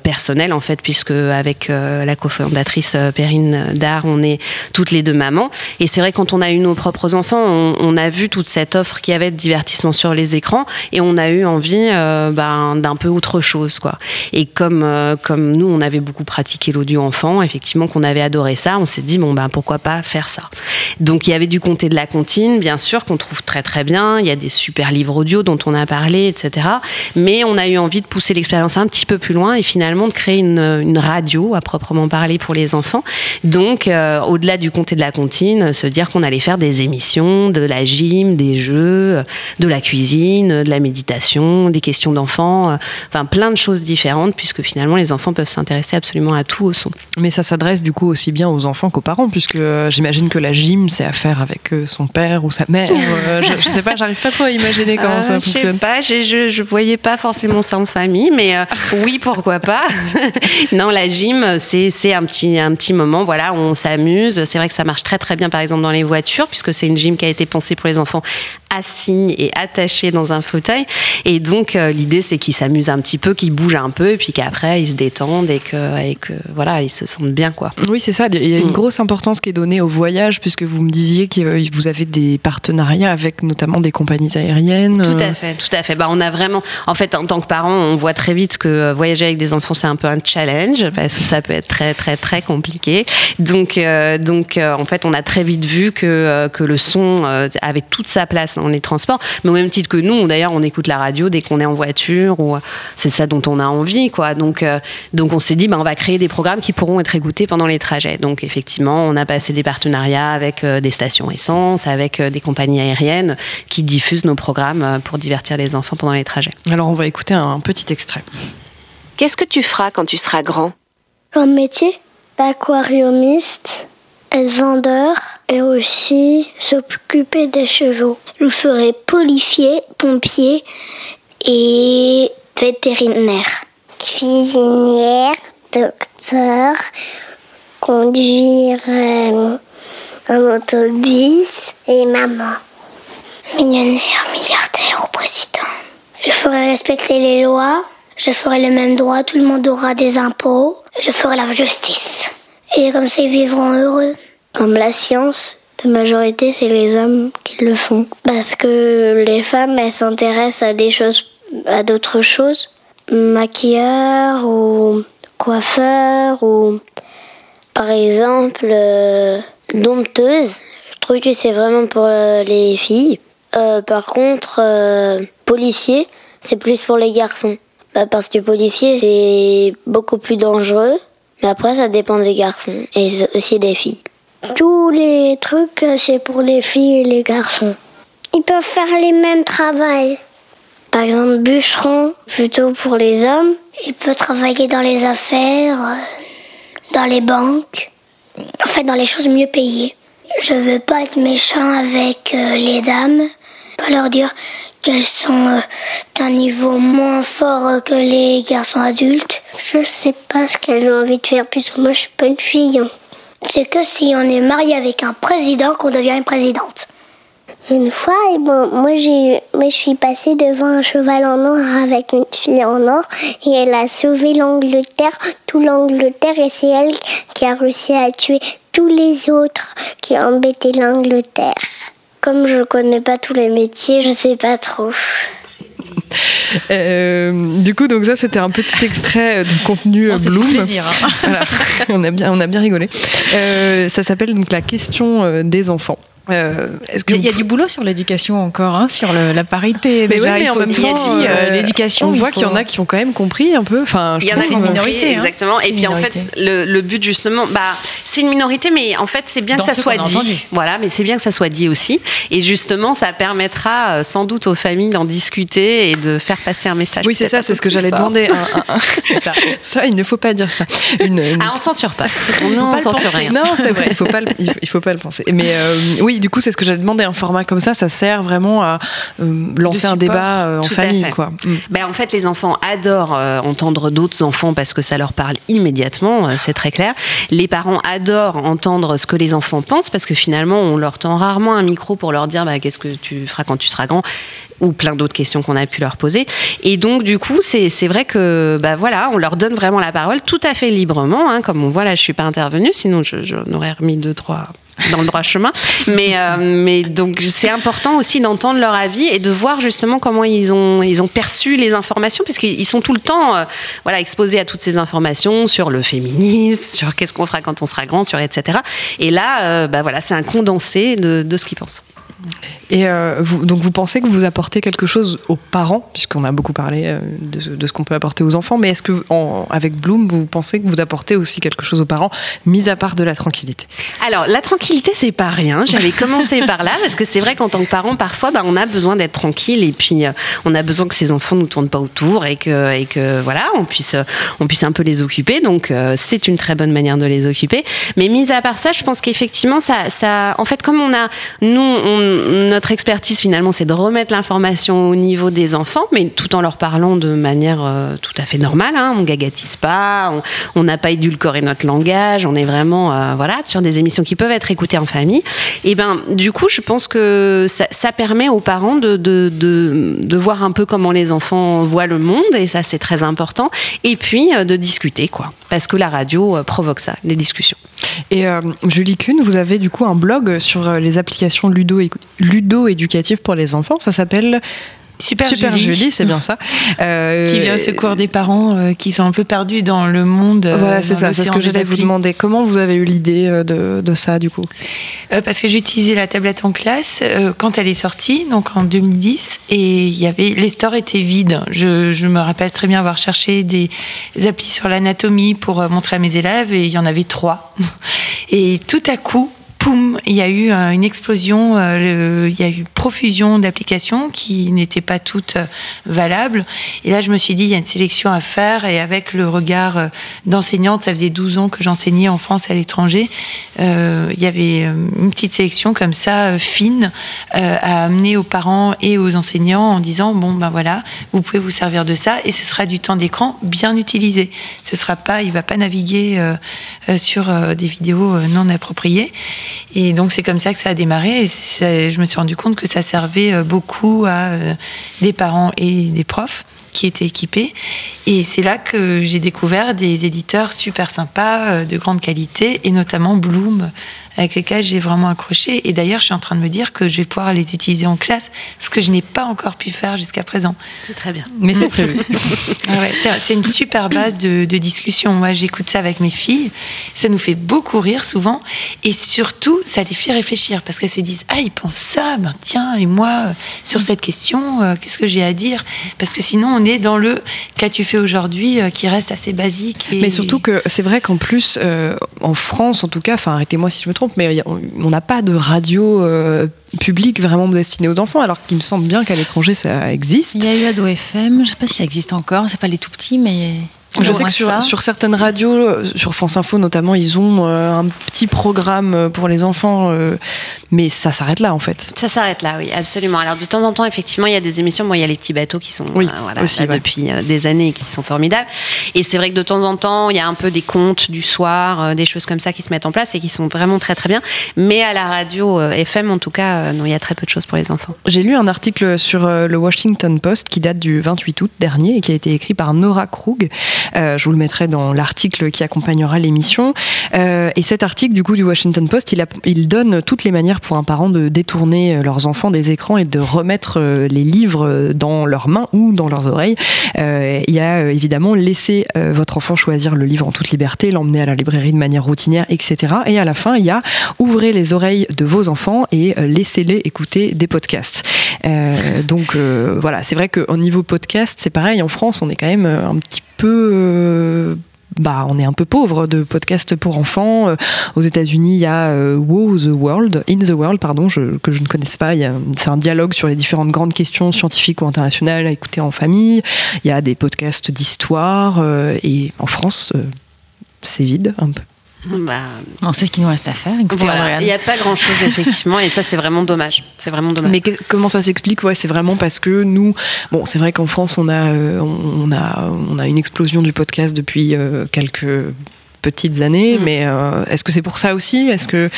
personnelle en fait puisque avec la cofondatrice Perrine Dar, on est toutes les deux mamans. Et c'est vrai quand on a eu nos propres enfants, on, a vu toute cette offre qui avait de divertissement sur les écrans et on a eu envie ben, d'un peu autre chose quoi. Et comme comme nous on avait beaucoup pratiqué l'audio enfant, effectivement qu'on avait adoré ça on s'est dit, bon, ben, pourquoi pas faire ça. Donc, il y avait du comté de la comptine, bien sûr, qu'on trouve très, très bien. Il y a des super livres audio dont on a parlé, etc. Mais on a eu envie de pousser l'expérience un petit peu plus loin et finalement de créer une, radio à proprement parler pour les enfants. Donc, euh, au-delà du comté de la comptine, se dire qu'on allait faire des émissions, de la gym, des jeux, de la cuisine, de la méditation, des questions d'enfants, euh, enfin plein de choses différentes, puisque finalement les enfants peuvent s'intéresser absolument à tout au son. Mais ça s'adresse du coup aussi bien aux enfants qu'aux parents, puisque euh, j'imagine que la gym, c'est à faire avec euh, son père ou sa mère. Euh, je, je sais pas, j'arrive pas trop à imaginer comment Euh, ça Je sais fonctionne. pas, je, je, je voyais pas forcément ça en famille, mais euh, oui, pourquoi pas. non, la gym, c'est c'est un petit, un petit moment, voilà, où on s'amuse. C'est vrai que ça marche très très bien, par exemple, dans les voitures, puisque c'est une gym qui a été pensée pour les enfants assis et attachés dans un fauteuil. Et donc, euh, l'idée, c'est qu'ils s'amusent un petit peu, qu'ils bougent un peu, et puis qu'après, ils se détendent et que, et que, voilà, ils se sentent bien, quoi. Oui, c'est ça. Il y a une Mm. grosse importance qui est donnée au voyage, puisque vous me disiez que euh, vous avez des partenariats avec notamment des compagnies aériennes. Tout euh, à fait, tout à fait. Bah, on a vraiment, en fait, en tant que parent, on voit très vite que voyager avec des enfants, c'est un peu un challenge parce que ça peut être très, très, très compliqué. Donc, euh, donc, euh, en fait, on a très vite vu que que le son avait toute sa place dans les transports. Mais au même titre que nous, d'ailleurs, on écoute la radio dès qu'on est en voiture ou euh, c'est ça dont on a envie, quoi. Donc, euh, donc, on s'est dit, bah, on va créer des programmes qui pourront être écoutés pendant les trajets. Donc, effectivement, on a passé des partenariats avec euh, des stations essence, avec euh, des compagnies aériennes qui diffusent nos programmes euh, pour divertir les enfants pendant les trajets. Alors, on va écouter un petit extrait. Qu'est-ce que tu feras quand tu seras grand? Comme métier? Aquariumiste, être vendeur? Et aussi s'occuper des chevaux. Je ferai policier, pompier et vétérinaire. Cuisinière, docteur, conduire euh, un autobus et maman. Millionnaire, milliardaire ou président. Je ferai respecter les lois. Je ferai le même droit, tout le monde aura des impôts. Je ferai la justice. Et comme ça, ils vivront heureux. Comme la science, la majorité, c'est les hommes qui le font. Parce que les femmes, elles s'intéressent à des choses, à d'autres choses. Maquilleur ou coiffeur ou, par exemple, euh. Je trouve que c'est vraiment pour euh, les filles. Euh, par contre, euh, policier, c'est plus pour les garçons. Bah, parce que policier, c'est beaucoup plus dangereux. Mais après, ça dépend des garçons et aussi des filles. Tous les trucs, euh, c'est pour les filles et les garçons. Ils peuvent faire les mêmes travails. Par exemple, bûcheron, plutôt pour les hommes. Il peut travailler dans les affaires, euh, dans les banques, en fait, dans les choses mieux payées. Je veux pas être méchant avec euh, les dames, pas leur dire qu'elles sont d'un niveau moins fort que les garçons adultes. Je sais pas ce qu'elles ont envie de faire puisque moi je suis pas une fille. C'est que si on est marié avec un président qu'on devient une présidente. Une fois, et bon, moi, j'ai, moi je suis passée devant un cheval en or avec une fille en or et elle a sauvé l'Angleterre, tout l'Angleterre et c'est elle qui a réussi à tuer tous les autres qui embêté l'Angleterre. Comme je connais pas tous les métiers, je sais pas trop. Euh, du coup, donc ça, c'était un petit extrait de contenu euh, On fait Bloom. plaisir, hein. Voilà. on a bien, on a bien rigolé. Euh, ça s'appelle donc la question euh, des enfants. Euh, Il y a du boulot sur l'éducation encore, hein, sur le- la parité. Mais déjà, ouais, mais il en même temps, si, euh, euh, l'éducation. on voit faut- qu'il y en a qui ont quand même compris un peu. Enfin, je Il y en a compris, minorité, hein. exactement. Et une puis en fait, le, le but justement, bah, c'est une minorité, mais en fait, c'est bien Dans que ça soit dit. Voilà, mais c'est bien que ça soit dit aussi. Et justement, ça permettra euh, sans doute aux familles d'en discuter et de faire passer un message. Oui, c'est ça, c'est ce que j'allais demander. Un- un- un- C'est ça. ça, il ne faut pas dire ça. Une- une- Ah, on censure pas. On le censure rien. Non, c'est vrai, il faut pas, le, il faut, pas le penser. Mais euh, oui, du coup, c'est ce que j'allais demander. Un format comme ça, ça sert vraiment à euh, lancer un débat euh, en famille, fait. quoi. Mm. Ben, en fait, les enfants adorent euh, entendre d'autres enfants parce que ça leur parle immédiatement, c'est très clair. Les parents adorent entendre ce que les enfants pensent parce que finalement, on leur tend rarement un micro pour leur dire bah, qu'est-ce que tu feras quand tu seras grand ou plein d'autres questions qu'on a pu leur poser. Et donc, du coup, c'est vrai que bah, voilà, on leur donne vraiment la parole tout à fait librement. hein. Comme on voit là, je suis pas intervenue, sinon je- j'en aurais remis deux, trois dans le droit chemin. Mais, euh, mais donc c'est important aussi d'entendre leur avis et de voir justement comment ils ont, ils ont perçu les informations, puisqu'ils sont tout le temps euh, voilà, exposés à toutes ces informations sur le féminisme, sur qu'est-ce qu'on fera quand on sera grand, sur etc. Et là, euh, bah voilà, c'est un condensé de, de ce qu'ils pensent. Et euh, vous, donc vous pensez que vous apportez quelque chose aux parents, puisqu'on a beaucoup parlé euh, de, ce- de ce qu'on peut apporter aux enfants, mais est-ce que en- avec Bloom, vous pensez que vous apportez aussi quelque chose aux parents, mis à part de la tranquillité? Alors, la tranquillité, c'est pas rien. J'avais commencé par là, parce que c'est vrai qu'en tant que parent, parfois, bah, on a besoin d'être tranquille et puis euh, on a besoin que ces enfants nous tournent pas autour et que, et que voilà, on puisse, on puisse un peu les occuper. Donc, euh, c'est une très bonne manière de les occuper. Mais mis à part ça, je pense qu'effectivement, ça, ça, en fait, comme on a, nous, on- notre expertise finalement, c'est de remettre l'information au niveau des enfants, mais tout en leur parlant de manière euh, tout à fait normale. Hein. On gagatise pas, on- n'a pas édulcoré notre langage, on est vraiment euh, voilà sur des émissions qui peuvent être écoutées en famille. Et ben du coup, je pense que ça, permet aux parents de, voir un peu comment les enfants voient le monde, et ça c'est très important. Et puis euh, de discuter quoi, parce que la radio provoque ça, les discussions. Et Julie Kuhn, vous avez du coup un blog sur les applications ludo ludo-éducatives pour les enfants. Ça s'appelle Super, Julie, Julie. c'est bien ça. Euh, qui vient au secours des parents euh, qui sont un peu perdus dans le monde. euh, Voilà, c'est ça, c'est ce que j'allais vous demander. Comment vous avez eu l'idée euh, de, de ça, du coup? Parce que j'utilisais la tablette en classe quand elle est sortie, donc en 2010, et il y avait les stores étaient vides. Je, je me rappelle très bien avoir cherché des applis sur l'anatomie pour montrer à mes élèves, et il y en avait trois. Et tout à coup. Poum, il y a eu euh, une explosion, euh, il y a eu profusion d'applications qui n'étaient pas toutes euh, valables. Et là, je me suis dit, il y a une sélection à faire. Et avec le regard d'enseignante, ça faisait 12 ans que j'enseignais en France et à l'étranger, il y avait une petite sélection comme ça, fine, à amener aux parents et aux enseignants en disant, bon, ben voilà, vous pouvez vous servir de ça et ce sera du temps d'écran bien utilisé. Ce sera pas, il va pas naviguer sur des vidéos non appropriées. Et donc c'est comme ça que ça a démarré. Et je me suis rendu compte que ça servait euh, beaucoup à euh, des parents et des profs qui étaient équipés. Et c'est là que j'ai découvert des éditeurs super sympas, euh, de grande qualité, et notamment Bloom, avec lesquels j'ai vraiment accroché. Et d'ailleurs, je suis en train de me dire que je vais pouvoir les utiliser en classe, ce que je n'ai pas encore pu faire jusqu'à présent. C'est très bien. Mais c'est prévu. Ah ouais, c'est- une super base de, de discussion. Moi, j'écoute ça avec mes filles. Ça nous fait beaucoup rire souvent. Et surtout, ça les fait réfléchir parce qu'elles se disent Ah, ils pensent ça, ben tiens, et moi, euh, sur cette question, euh, qu'est-ce que j'ai à dire? Parce que sinon, on est dans le Qu'as-tu fait aujourd'hui euh, qui reste assez basique. Et... Mais surtout que c'est vrai qu'en plus, euh, en France en tout cas, enfin arrêtez-moi si je me trompe, mais on n'a pas de radio euh, publique vraiment destinée aux enfants, alors qu'il me semble bien qu'à l'étranger ça existe. Il y a eu Ado FM, je sais pas si ça existe encore, c'est pas les tout petits, mais. Je sais que sur, certaines radios, euh, sur France Info notamment, ils ont euh, un petit programme euh, pour les enfants, euh, mais ça s'arrête là en fait. Ça s'arrête là, oui, absolument. Alors de temps en temps, effectivement, il y a des émissions. Bon, il y a les petits bateaux qui sont Oui, euh, voilà, aussi, là ouais. depuis des années et qui sont formidables. Et c'est vrai que de temps en temps, il y a un peu des contes du soir, des choses comme ça qui se mettent en place et qui sont vraiment très très bien. Mais à la radio FM, en tout cas, non, il y a très peu de choses pour les enfants. J'ai lu un article sur le Washington Post qui date du 28 août dernier et qui a été écrit par Nora Krug. Euh, je vous le mettrai dans l'article qui accompagnera l'émission. Euh, et cet article du coup du Washington Post, il, donne toutes les manières pour un parent de détourner euh, leurs enfants des écrans et de remettre les livres dans leurs mains ou dans leurs oreilles. Il y a évidemment laisser votre enfant choisir le livre en toute liberté, l'emmener à la librairie de manière routinière, etc. Et à la fin, il y a ouvrez les oreilles de vos enfants et laissez-les écouter des podcasts. Donc voilà, c'est vrai qu'au niveau podcast, c'est pareil. En France, on est quand même un petit peu euh, bah, on est un peu pauvre de podcasts pour enfants. Euh, Aux États-Unis, il y a euh, Wow the World, In the World, pardon, je- que je ne connaisse pas. C'est un dialogue sur les différentes grandes questions scientifiques ou internationales à écouter en famille. Il y a des podcasts d'histoire. et en France, c'est vide un peu. Bah, On sait ce qu'il nous reste à faire. Écoutez, voilà, Andréane. il n'y a pas grand chose effectivement, et ça c'est vraiment dommage. C'est vraiment dommage. Mais que- comment ça s'explique? Ouais, c'est vraiment parce que nous, bon, c'est vrai qu'en France, on a, euh, on a, on a une explosion du podcast depuis euh, quelques petites années, mais euh, est-ce que c'est pour ça aussi? Est-ce que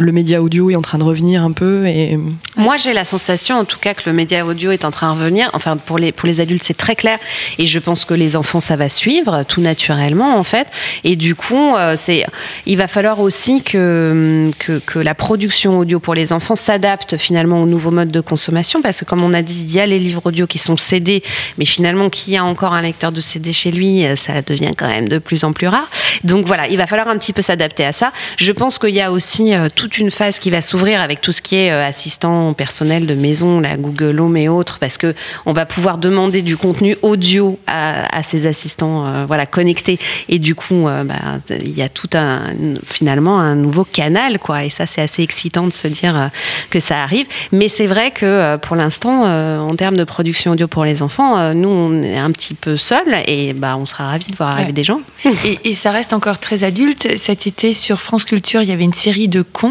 le média audio est en train de revenir un peu et Moi, j'ai la sensation, en tout cas, que le média audio est en train de revenir. Enfin, pour les, pour les adultes, c'est très clair. Et je pense que les enfants, ça va suivre tout naturellement, en fait. Et du coup, euh, c'est, il va falloir aussi que, que, que la production audio pour les enfants s'adapte finalement au nouveau mode de consommation. Parce que, comme on a dit, il y a les livres audio qui sont CD, mais finalement, qui a encore un lecteur de CD chez lui, euh, ça devient quand même de plus en plus rare. Donc voilà, il va falloir un petit peu s'adapter à ça. Je pense qu'il y a aussi euh, toute une phase qui va s'ouvrir avec tout ce qui est euh, assistant personnel de maison, la Google Home et autres, parce que on va pouvoir demander du contenu audio à, à ces assistants, euh, voilà, connectés. Et du coup, euh, bah, il y a tout un, finalement, un nouveau canal, quoi. Et ça, c'est assez excitant de se dire euh, que ça arrive. Mais c'est vrai que pour l'instant, en termes de production audio pour les enfants, nous, on est un petit peu seuls et bah, on sera ravis de voir arriver Ouais. des gens. Et, et ça reste encore très adulte. Cet été, sur France Culture, il y avait une série de contes.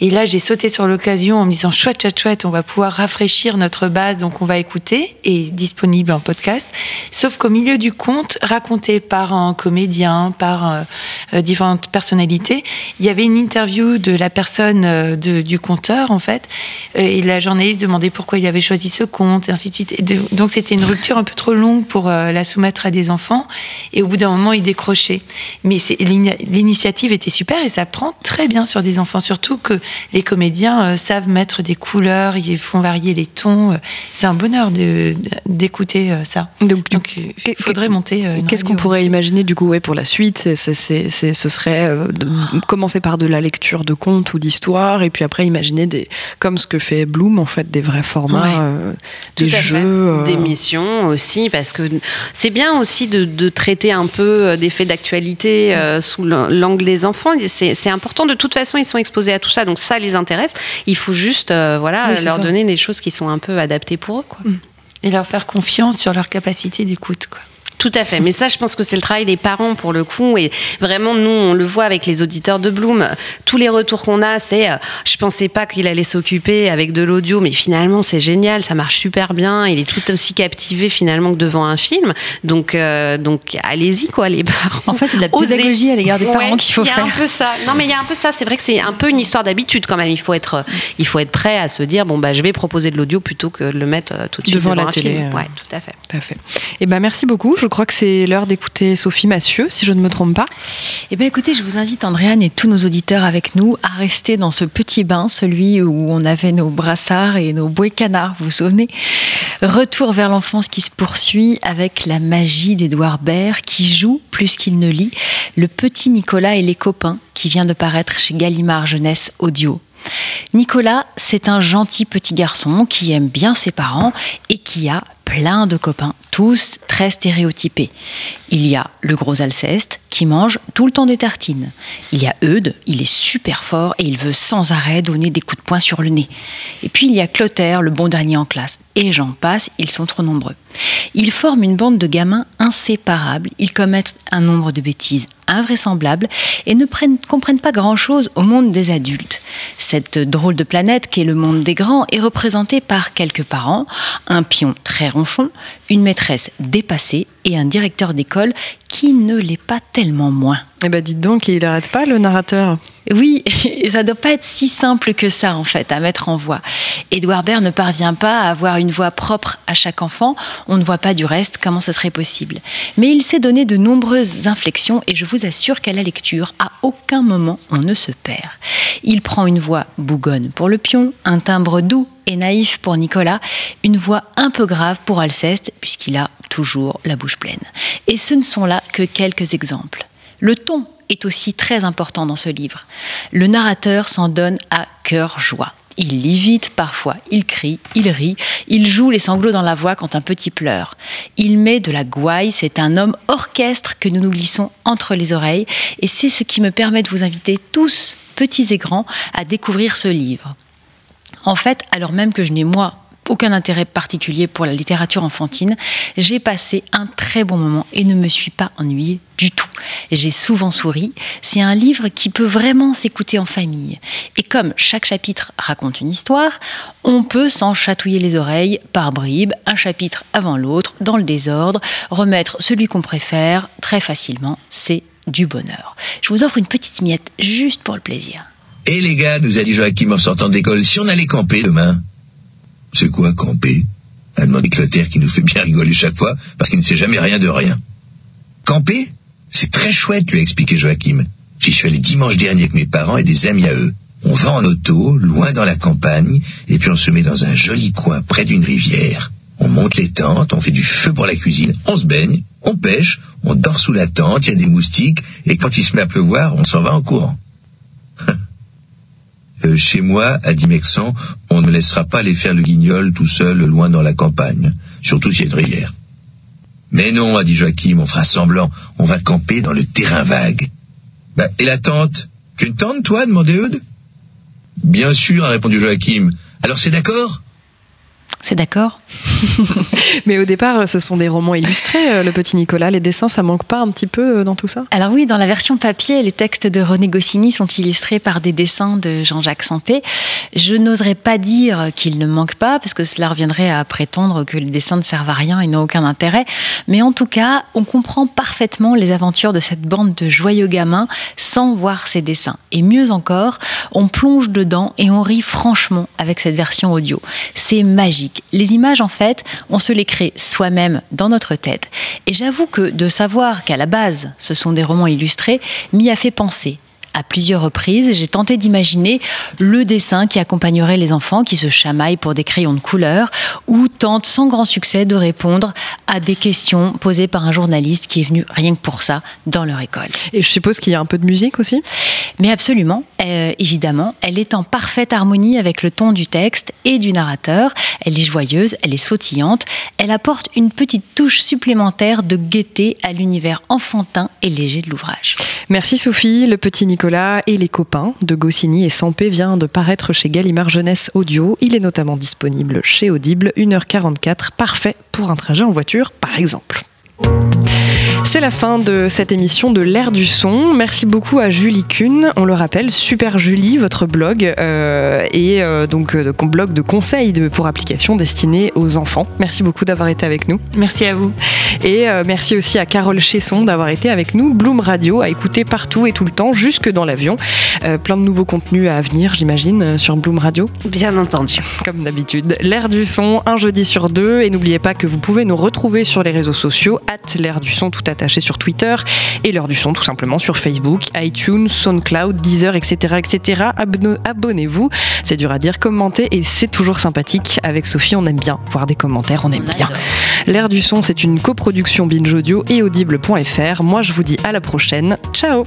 Et là, j'ai sauté sur l'occasion en me disant chouette, chouette, chouette, on va pouvoir rafraîchir notre base, donc on va écouter, et disponible en podcast. Sauf qu'au milieu du conte, raconté par un comédien, par euh, euh, différentes personnalités, il y avait une interview de la personne euh, du conteur, en fait. Et la journaliste demandait pourquoi il avait choisi ce conte, et ainsi de suite. Donc c'était une rupture un peu trop longue pour la soumettre à des enfants. Et au bout d'un moment, il décrochait. Mais l'initiative était super et ça prend très bien sur des enfants. Surtout que les comédiens euh, savent mettre des couleurs, ils font varier les tons. Euh, C'est un bonheur d'écouter euh, ça. Donc, il faudrait monter. euh, Qu'est-ce qu'on pourrait imaginer du coup ouais, pour la suite? Ce serait euh, de commencer par de la lecture de contes ou d'histoires et puis après imaginer des, comme ce que fait Bloom en fait, des vrais formats, Ouais. euh, des jeux. euh, Des missions aussi, parce que c'est bien aussi de, de traiter un peu des faits d'actualité euh, sous l'an- l'angle des enfants. C'est important. De toute façon, ils sont exposés à tout ça, donc ça les intéresse. Il faut juste euh, voilà, Oui, leur ça. donner des choses qui sont un peu adaptées pour eux. Quoi. Et leur faire confiance sur leur capacité d'écoute. quoi. Tout à fait. Mais ça, je pense que c'est le travail des parents pour le coup. Et vraiment, nous, on le voit avec les auditeurs de Bloom. Tous les retours qu'on a, c'est euh, je pensais pas qu'il allait s'occuper avec de l'audio, mais finalement, c'est génial, ça marche super bien. Il est tout aussi captivé finalement que devant un film. Donc, euh, donc allez-y, quoi, les parents. En fait, c'est de la Osez. pédagogie à l'égard des parents Ouais, qu'il faut Il y a faire. un peu ça. Non, mais il y a un peu ça. C'est vrai que c'est un peu une histoire d'habitude quand même. Il faut être, il faut être prêt à se dire bon, bah, je vais proposer de l'audio plutôt que de le mettre euh, tout de suite Devant devant, la un télé, film. euh. Ouais, tout à fait. Tout à fait. Et ben merci beaucoup. Je crois que c'est l'heure d'écouter Sophie Massieu, si je ne me trompe pas. Eh bien, écoutez, je vous invite, Andréane et tous nos auditeurs avec nous, à rester dans ce petit bain, celui où on avait nos brassards et nos bouées canards, vous vous souvenez? Retour vers l'enfance qui se poursuit avec la magie d'Édouard Baird, qui joue, plus qu'il ne lit, le petit Nicolas et les copains, qui vient de paraître chez Gallimard Jeunesse Audio. Nicolas, c'est un gentil petit garçon qui aime bien ses parents et qui a plein de copains, tous très stéréotypés. Il y a le gros Alceste qui mange tout le temps des tartines. Il y a Eudes, il est super fort et il veut sans arrêt donner des coups de poing sur le nez. Et puis il y a Clotaire, le bon dernier en classe. Et j'en passe, ils sont trop nombreux. Ils forment une bande de gamins inséparables. Ils commettent un nombre de bêtises invraisemblables et ne prennent- comprennent pas grand-chose au monde des adultes. Cette drôle de planète qu'est le monde des grands est représentée par quelques parents, un pion très ronchon, une maîtresse dépassée et un directeur d'école qui ne l'est pas tellement moins. Eh ben dites donc, il n'arrête pas le narrateur. Oui, et ça doit pas être si simple que ça en fait à mettre en voix. Édouard Baird ne parvient pas à avoir une voix propre à chaque enfant. On ne voit pas du reste comment ce serait possible. Mais il s'est donné de nombreuses inflexions et je vous assure qu'à la lecture, à aucun moment on ne se perd. Il prend une voix bougonne pour le pion, un timbre doux et naïf pour Nicolas, une voix un peu grave pour Alceste puisqu'il a toujours la bouche pleine. Et ce ne sont là que quelques exemples. Le ton est aussi très important dans ce livre. Le narrateur s'en donne à cœur joie. Il lit vite parfois, il crie, il rit, il joue les sanglots dans la voix quand un petit pleure. Il met de la gouaille, c'est un homme orchestre que nous nous glissons entre les oreilles et c'est ce qui me permet de vous inviter tous, petits et grands, à découvrir ce livre. En fait, alors même que je n'ai moi aucun intérêt particulier pour la littérature enfantine, j'ai passé un très bon moment et ne me suis pas ennuyée du tout. J'ai souvent souri. C'est un livre qui peut vraiment s'écouter en famille. Et comme chaque chapitre raconte une histoire, on peut s'en chatouiller les oreilles par bribes, un chapitre avant l'autre, dans le désordre, remettre celui qu'on préfère très facilement. C'est du bonheur. Je vous offre une petite miette juste pour le plaisir. Et les gars, nous a dit Joachim en sortant de l'école, si on allait camper demain C'est quoi camper? A demandé Clotaire qui nous fait bien rigoler chaque fois parce qu'il ne sait jamais rien de rien. Camper? C'est très chouette, lui a expliqué Joachim. J'y suis allé dimanche dernier avec mes parents et des amis à eux. On va en auto, loin dans la campagne, et puis on se met dans un joli coin près d'une rivière. On monte les tentes, on fait du feu pour la cuisine, on se baigne, on pêche, on dort sous la tente, il y a des moustiques, et quand il se met à pleuvoir, on s'en va en courant. Euh, chez moi, à Dimexan, on ne laissera pas les faire le guignol tout seul loin dans la campagne, surtout s'il y a une rivière. Mais non, a dit Joachim, on fera semblant, on va camper dans le terrain vague. Bah, et la tente? Tu une tente, toi demandait Eudes? Bien sûr, a répondu Joachim. Alors c'est d'accord? C'est d'accord Mais au départ, ce sont des romans illustrés, euh, le petit Nicolas. Les dessins, ça manque pas un petit peu euh, dans tout ça? Alors oui, dans la version papier, les textes de René Goscinny sont illustrés par des dessins de Jean-Jacques Sampé. Je n'oserais pas dire qu'ils ne manquent pas, parce que cela reviendrait à prétendre que les dessins ne servent à rien et n'ont aucun intérêt. Mais en tout cas, on comprend parfaitement les aventures de cette bande de joyeux gamins sans voir ces dessins. Et mieux encore, on plonge dedans et on rit franchement avec cette version audio. C'est magique. Les images, en fait, on se les crée soi-même dans notre tête. Et j'avoue que de savoir qu'à la base, ce sont des romans illustrés, m'y a fait penser. À plusieurs reprises, j'ai tenté d'imaginer le dessin qui accompagnerait les enfants qui se chamaillent pour des crayons de couleur ou tentent sans grand succès de répondre à des questions posées par un journaliste qui est venu rien que pour ça dans leur école. Et je suppose qu'il y a un peu de musique aussi Mais absolument, euh, évidemment, elle est en parfaite harmonie avec le ton du texte et du narrateur. Elle est joyeuse, elle est sautillante, elle apporte une petite touche supplémentaire de gaieté à l'univers enfantin et léger de l'ouvrage. Merci Sophie, le petit Nicolas et les copains de Goscinny et Sampé vient de paraître chez Gallimard Jeunesse Audio. Il est notamment disponible chez Audible, 1h44, parfait pour un trajet en voiture par exemple. C'est la fin de cette émission de l'ère du son. Merci beaucoup à Julie Kuhn. On le rappelle, Super Julie, votre blog, euh, et euh, donc euh, blog de conseils pour applications destinées aux enfants. Merci beaucoup d'avoir été avec nous. Merci à vous. Et euh, merci aussi à Carole Chesson d'avoir été avec nous. Bloom Radio à écouter partout et tout le temps, jusque dans l'avion. Euh, plein de nouveaux contenus à venir, j'imagine, euh, sur Bloom Radio. Bien entendu. Comme d'habitude. L'ère du son, un jeudi sur deux. Et n'oubliez pas que vous pouvez nous retrouver sur les réseaux sociaux, at l'ère du son tout attaché sur Twitter, et l'heure du son tout simplement sur Facebook, iTunes, SoundCloud, Deezer, etc. etc. Abonne- Abonnez-vous. C'est dur à dire, commentez, et c'est toujours sympathique. Avec Sophie, on aime bien voir des commentaires, on aime bien. L'ère du son, c'est une coproduction production Binge Audio et audible.fr. Moi, je vous dis à la prochaine. Ciao